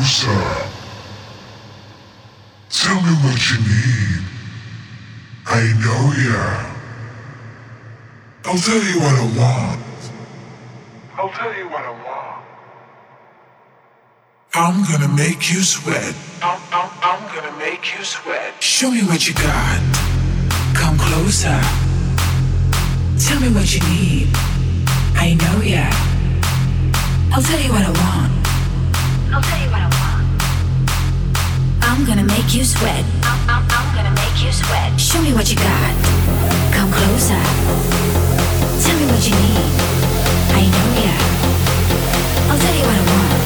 closer. Tell me what you need. I know ya. I'll tell you what I want. I'll tell you what I want. I'm gonna make you sweat. I'm, I'm, I'm gonna make you sweat. Show me what you got. Come closer. Tell me what you need. I know ya. I'll tell you what I want. I'll tell you what I want. I'm gonna make you sweat. I'm, I'm, I'm gonna make you sweat. Show me what you got. Come closer. Tell me what you need. I know ya. I'll tell you what I want.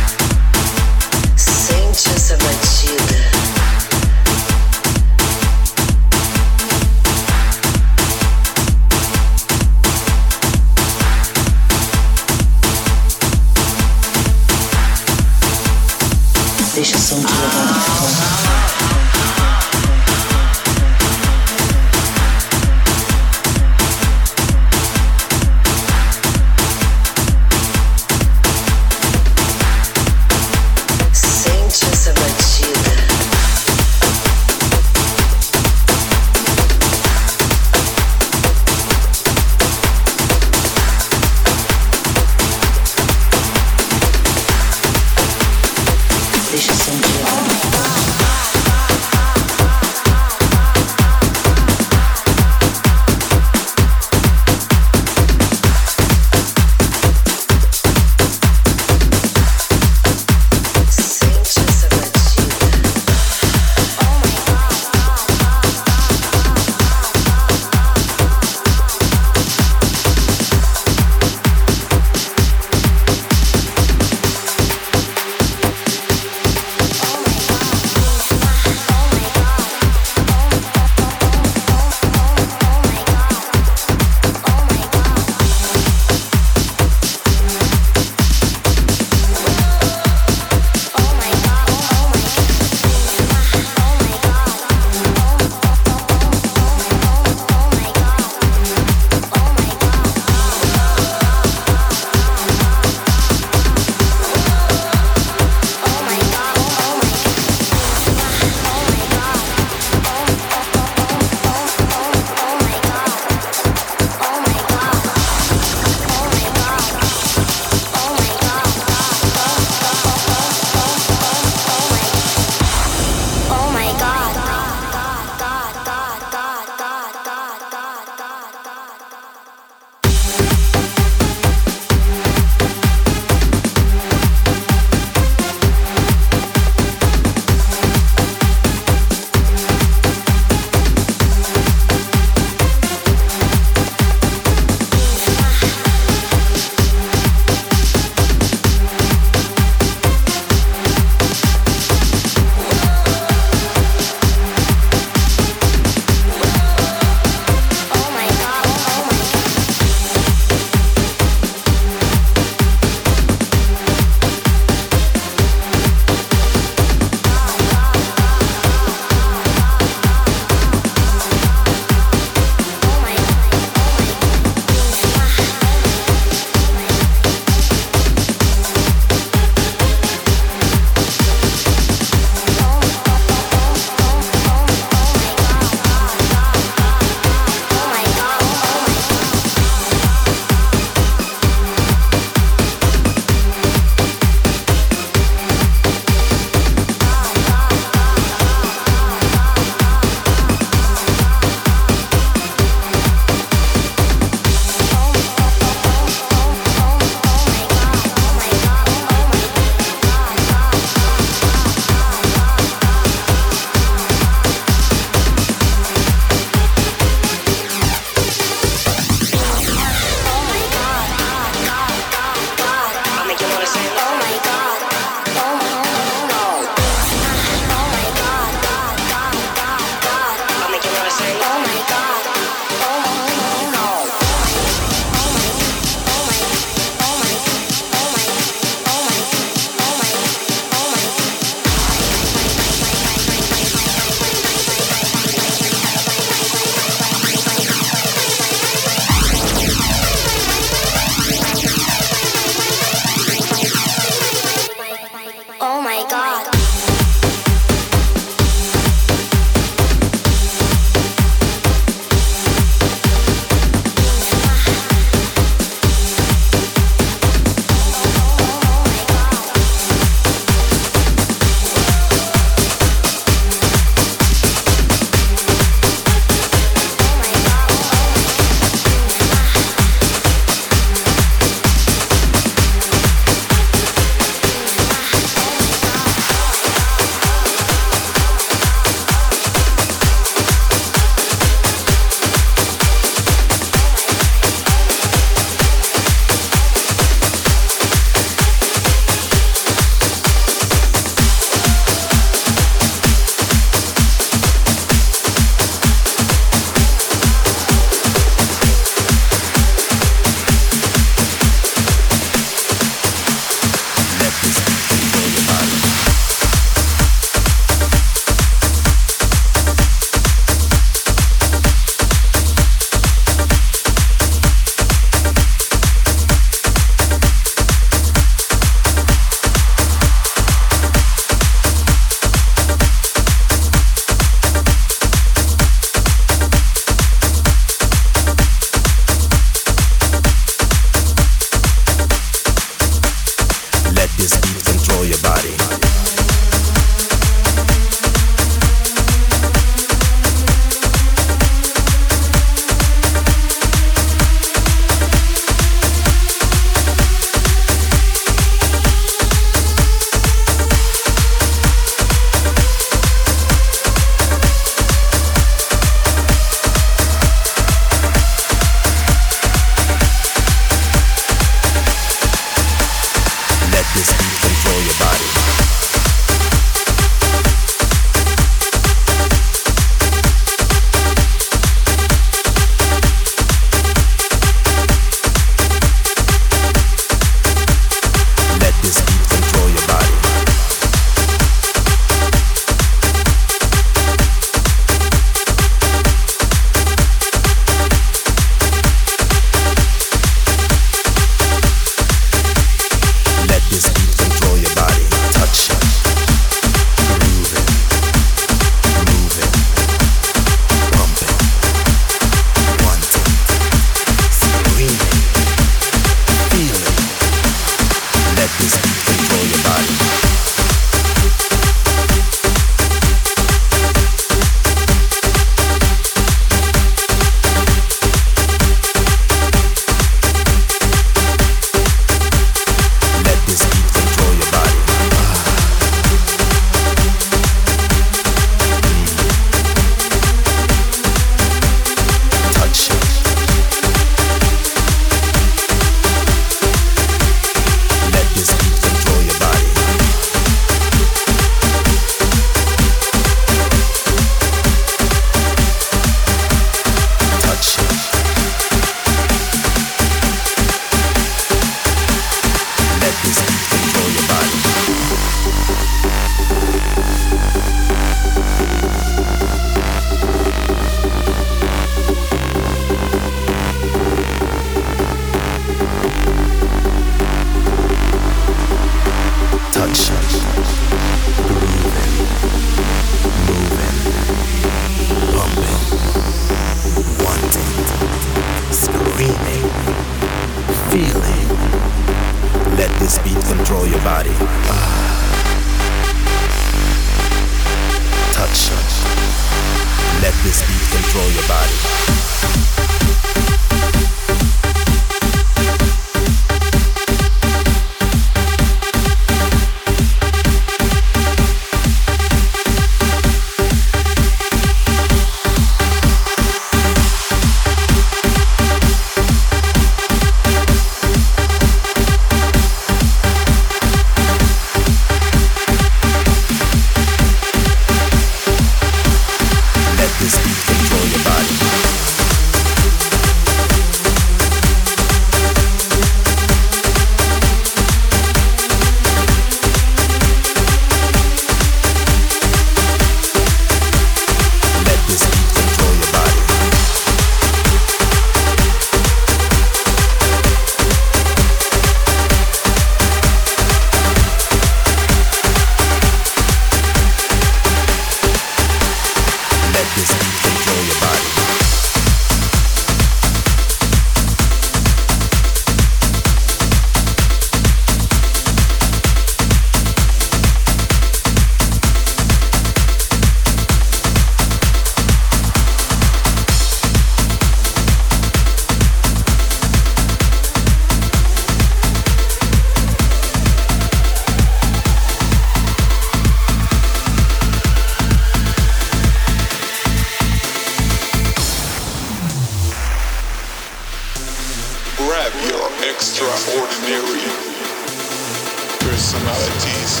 Personalities,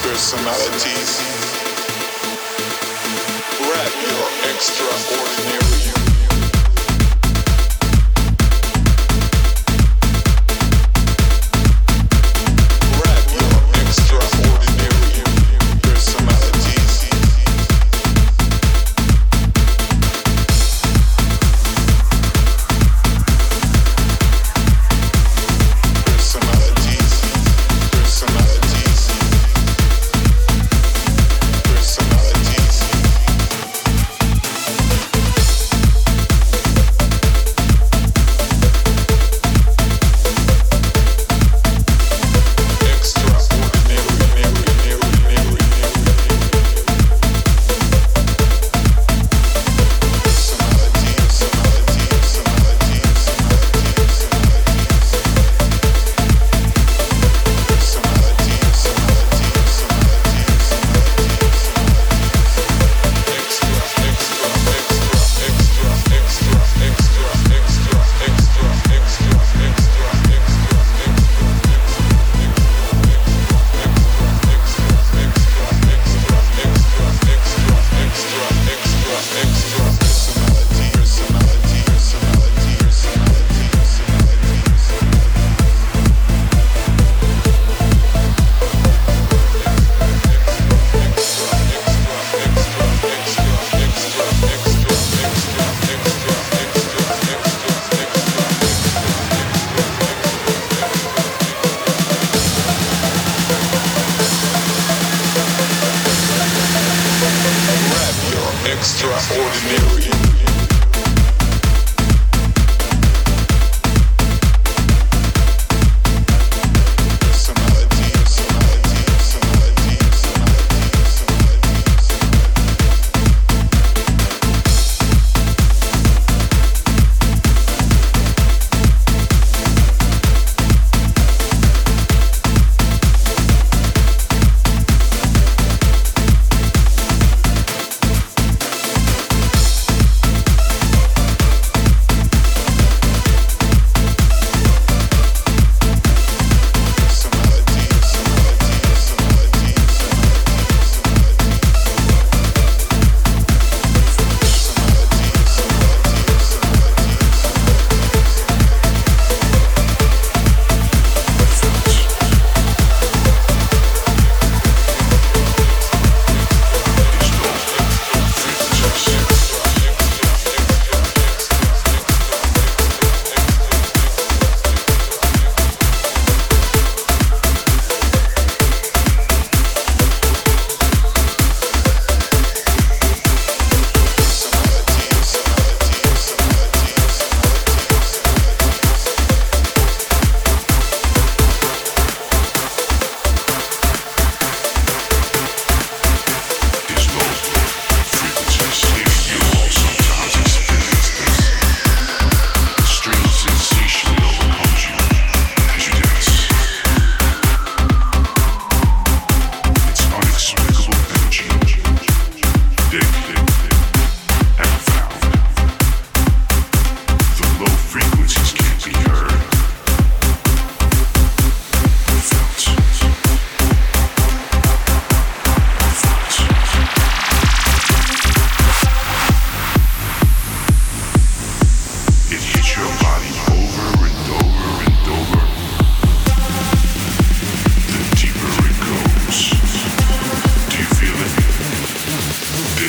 personalities. Grab your extraordinary.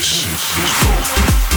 This is Vogue.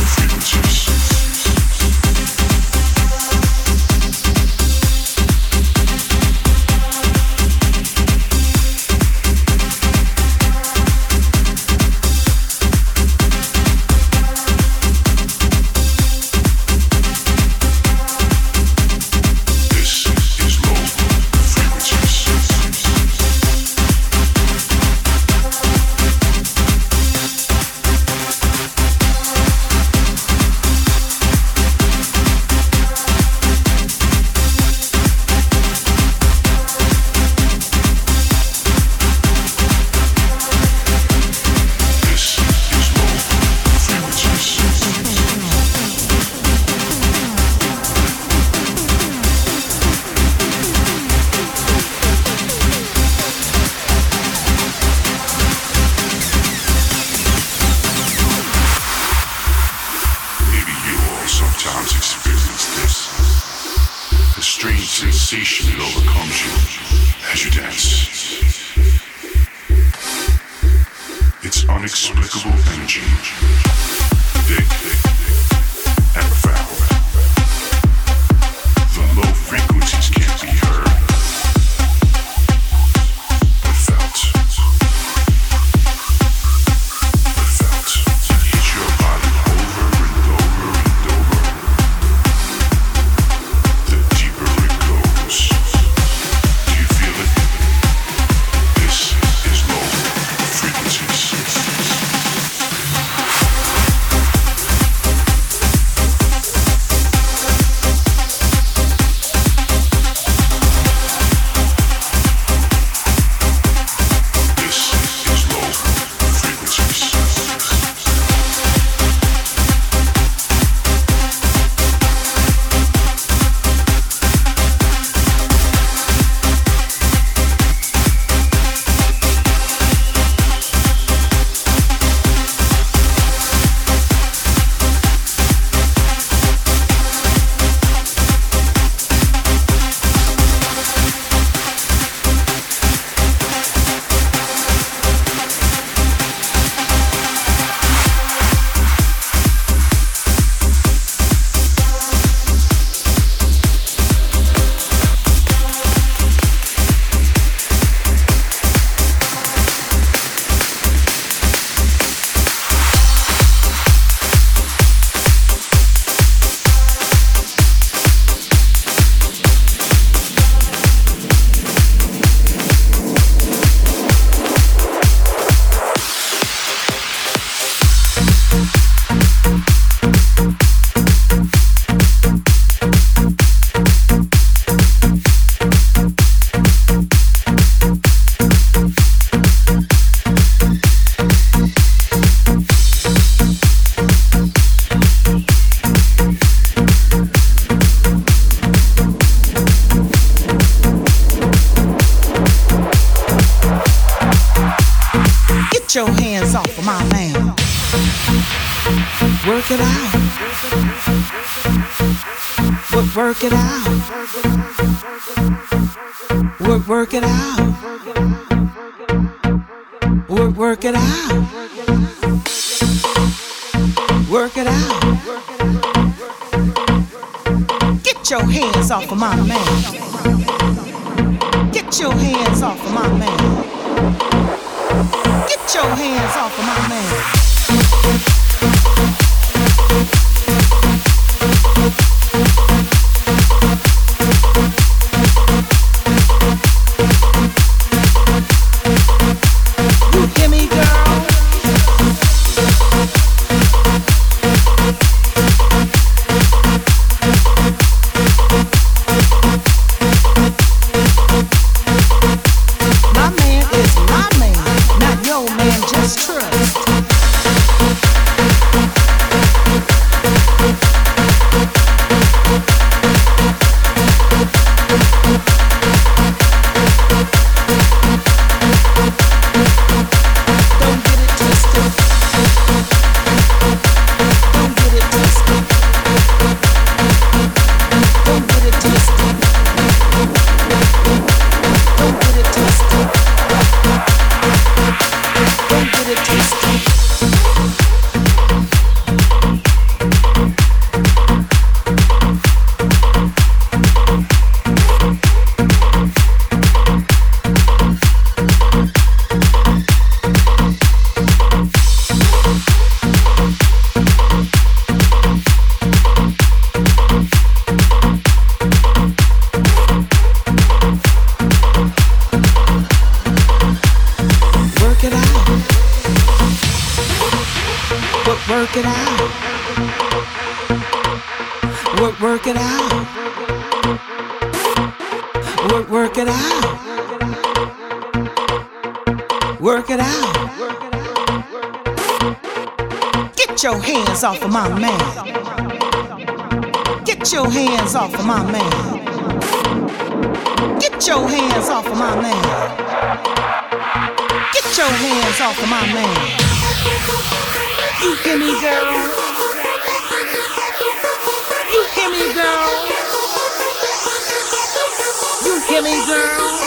give me girl.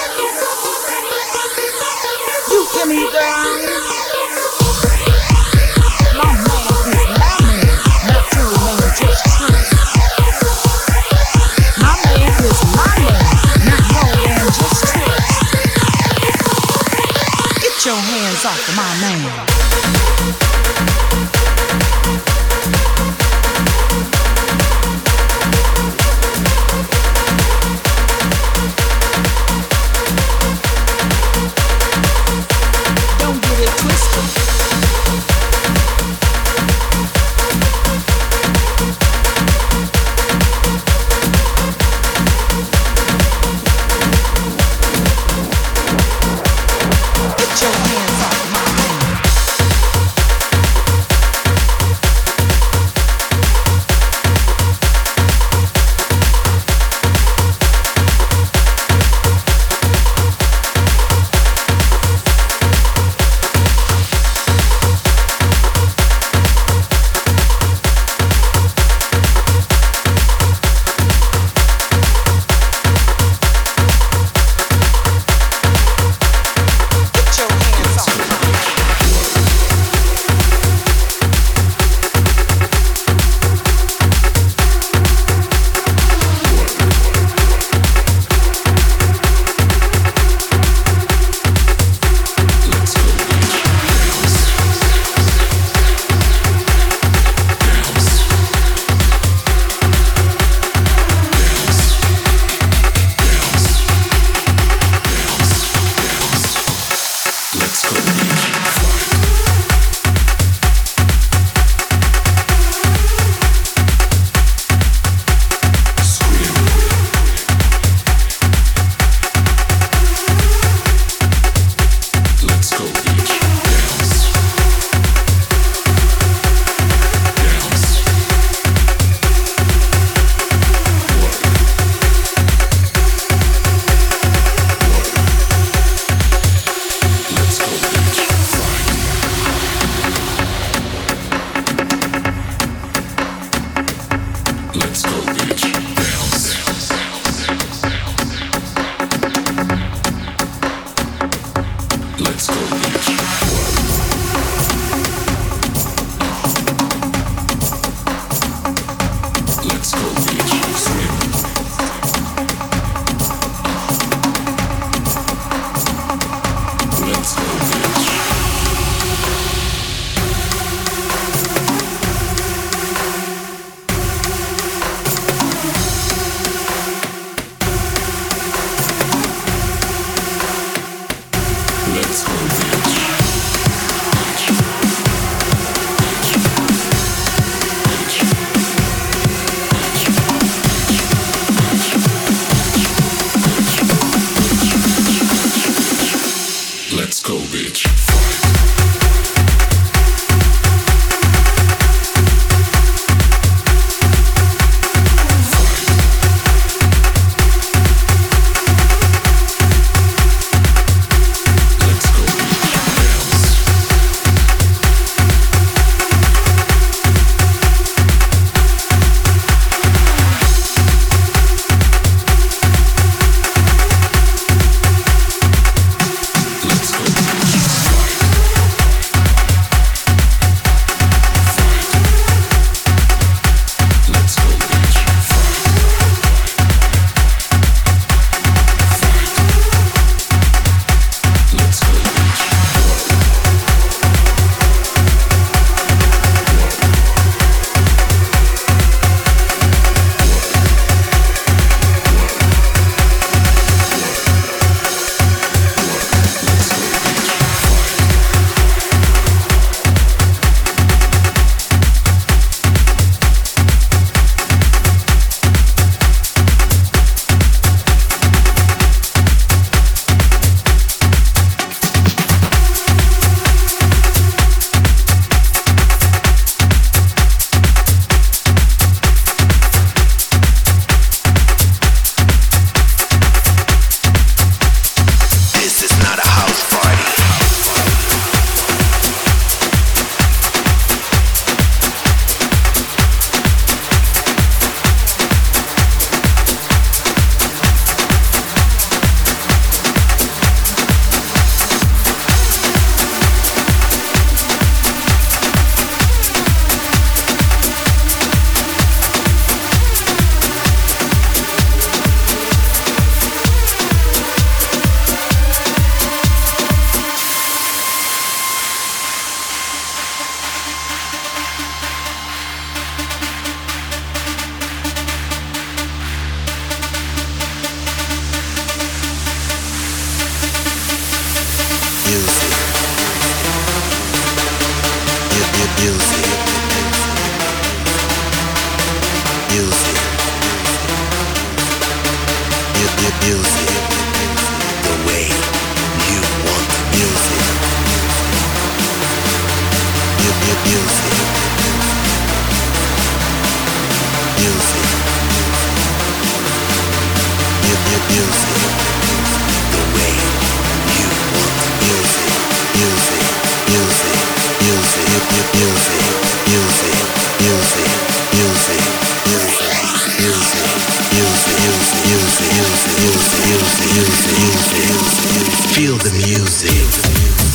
You gimme, girl. My man is my man, not your man, just. My man is my man, not your man, just. Get your hands off of my man. You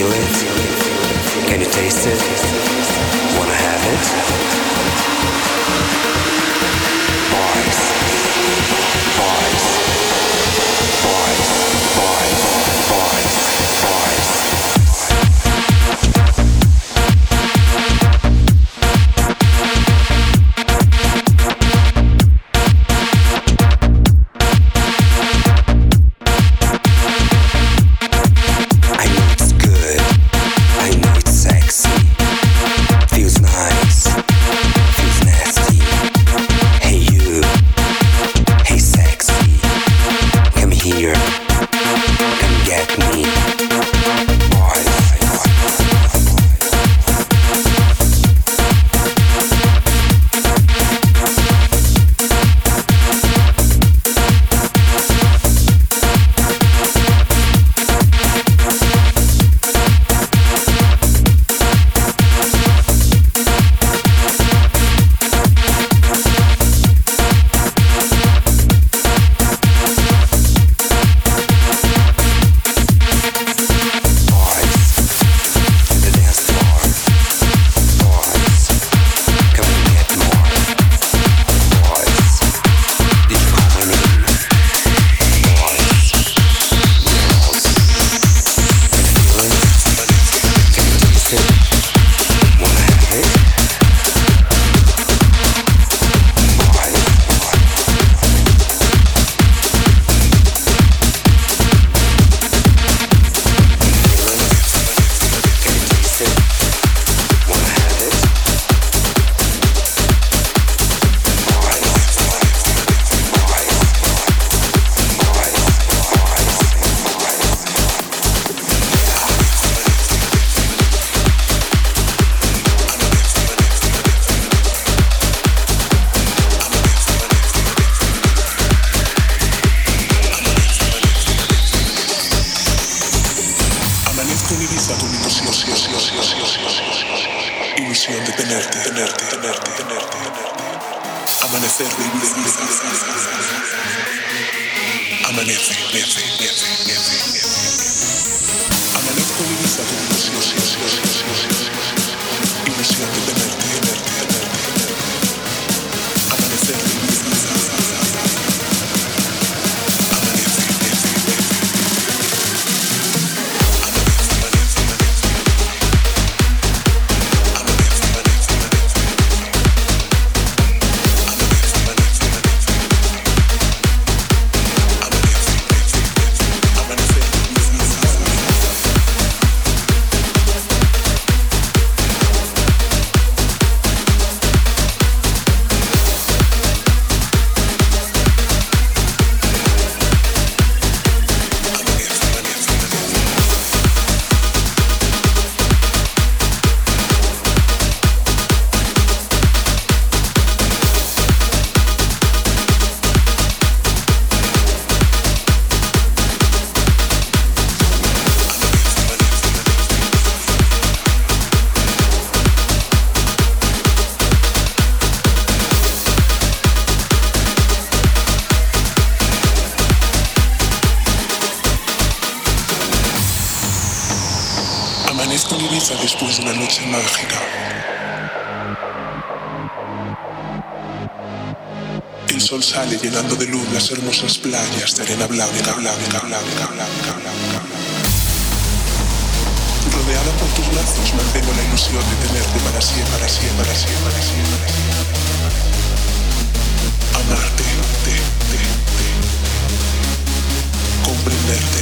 feel it? Can you taste it? Wanna have it? mantengo la ilusión de tenerte para siempre, para siempre, para siempre, para siempre. Amarte, te, te, te. comprenderte.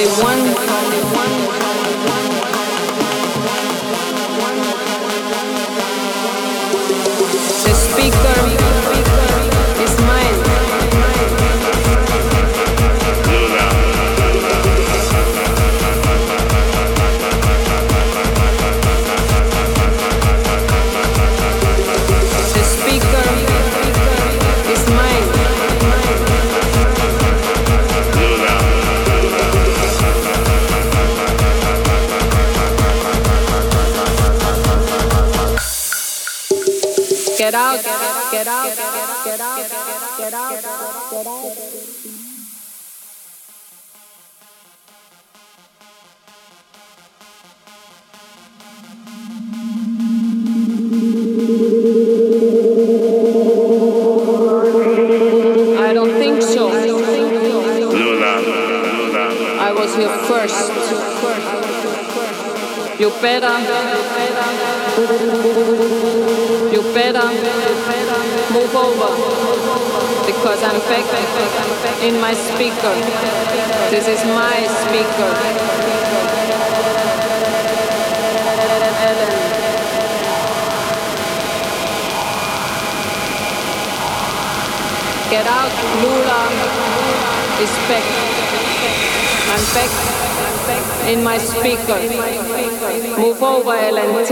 Only one. In my speaker. This is my speaker. Get out, Lula is back. I'm back in my speaker. Move over, LNT.